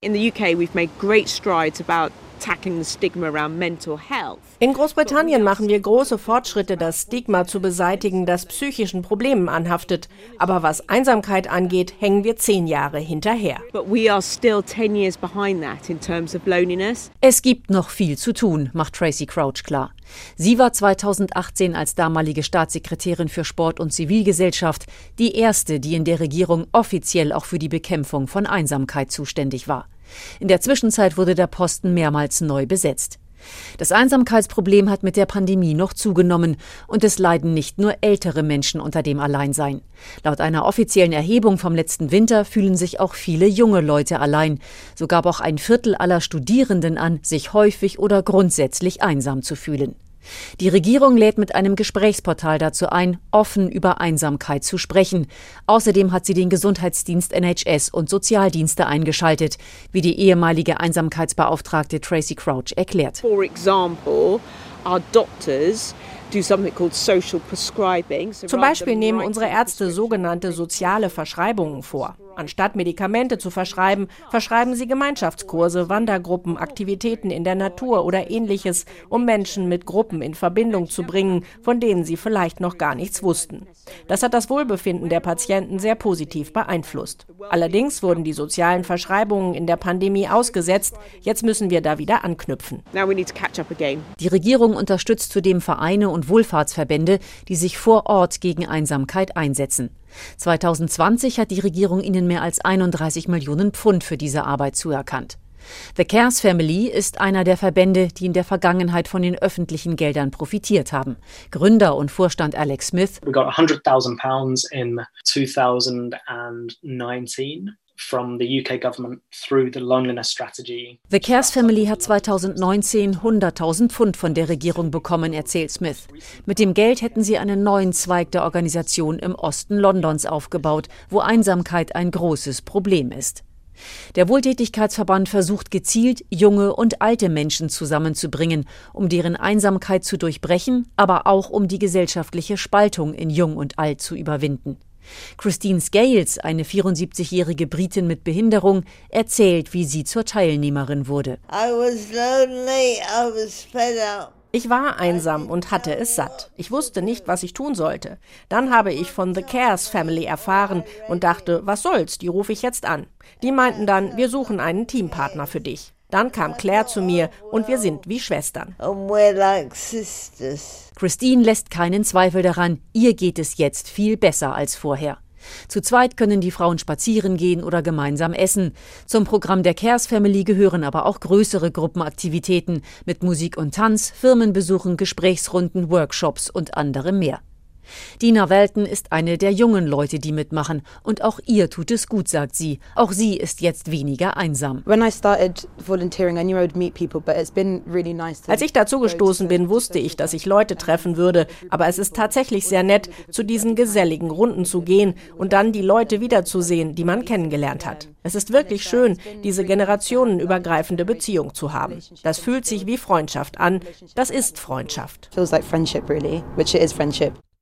In the UK we've made great strides about in Großbritannien machen wir große Fortschritte, das Stigma zu beseitigen, das psychischen Problemen anhaftet. Aber was Einsamkeit angeht, hängen wir zehn Jahre hinterher. Es gibt noch viel zu tun, macht Tracy Crouch klar. Sie war 2018 als damalige Staatssekretärin für Sport und Zivilgesellschaft die erste, die in der Regierung offiziell auch für die Bekämpfung von Einsamkeit zuständig war. In der Zwischenzeit wurde der Posten mehrmals neu besetzt. Das Einsamkeitsproblem hat mit der Pandemie noch zugenommen und es leiden nicht nur ältere Menschen unter dem Alleinsein. Laut einer offiziellen Erhebung vom letzten Winter fühlen sich auch viele junge Leute allein. So gab auch ein Viertel aller Studierenden an, sich häufig oder grundsätzlich einsam zu fühlen. Die Regierung lädt mit einem Gesprächsportal dazu ein, offen über Einsamkeit zu sprechen. Außerdem hat sie den Gesundheitsdienst NHS und Sozialdienste eingeschaltet, wie die ehemalige Einsamkeitsbeauftragte Tracy Crouch erklärt. For example, our doctors zum Beispiel nehmen unsere Ärzte sogenannte soziale Verschreibungen vor. Anstatt Medikamente zu verschreiben, verschreiben sie Gemeinschaftskurse, Wandergruppen, Aktivitäten in der Natur oder ähnliches, um Menschen mit Gruppen in Verbindung zu bringen, von denen sie vielleicht noch gar nichts wussten. Das hat das Wohlbefinden der Patienten sehr positiv beeinflusst. Allerdings wurden die sozialen Verschreibungen in der Pandemie ausgesetzt. Jetzt müssen wir da wieder anknüpfen. Die Regierung unterstützt zudem Vereine und Wohlfahrtsverbände, die sich vor Ort gegen Einsamkeit einsetzen. 2020 hat die Regierung ihnen mehr als 31 Millionen Pfund für diese Arbeit zuerkannt. The Cares Family ist einer der Verbände, die in der Vergangenheit von den öffentlichen Geldern profitiert haben. Gründer und Vorstand Alex Smith. We got 100,000 pounds in 2019 The Cares Family hat 2019 100.000 Pfund von der Regierung bekommen, erzählt Smith. Mit dem Geld hätten sie einen neuen Zweig der Organisation im Osten Londons aufgebaut, wo Einsamkeit ein großes Problem ist. Der Wohltätigkeitsverband versucht gezielt, junge und alte Menschen zusammenzubringen, um deren Einsamkeit zu durchbrechen, aber auch um die gesellschaftliche Spaltung in Jung und Alt zu überwinden. Christine Scales, eine 74-jährige Britin mit Behinderung, erzählt, wie sie zur Teilnehmerin wurde. Ich war einsam und hatte es satt. Ich wusste nicht, was ich tun sollte. Dann habe ich von The Cares Family erfahren und dachte, was soll's, die rufe ich jetzt an. Die meinten dann, wir suchen einen Teampartner für dich. Dann kam Claire zu mir und wir sind wie Schwestern. Christine lässt keinen Zweifel daran, ihr geht es jetzt viel besser als vorher. Zu zweit können die Frauen spazieren gehen oder gemeinsam essen. Zum Programm der Cares Family gehören aber auch größere Gruppenaktivitäten mit Musik und Tanz, Firmenbesuchen, Gesprächsrunden, Workshops und anderem mehr. Dina Welten ist eine der jungen Leute, die mitmachen. Und auch ihr tut es gut, sagt sie. Auch sie ist jetzt weniger einsam. Als ich dazu gestoßen bin, wusste ich, dass ich Leute treffen würde. Aber es ist tatsächlich sehr nett, zu diesen geselligen Runden zu gehen und dann die Leute wiederzusehen, die man kennengelernt hat. Es ist wirklich schön, diese generationenübergreifende Beziehung zu haben. Das fühlt sich wie Freundschaft an. Das ist Freundschaft.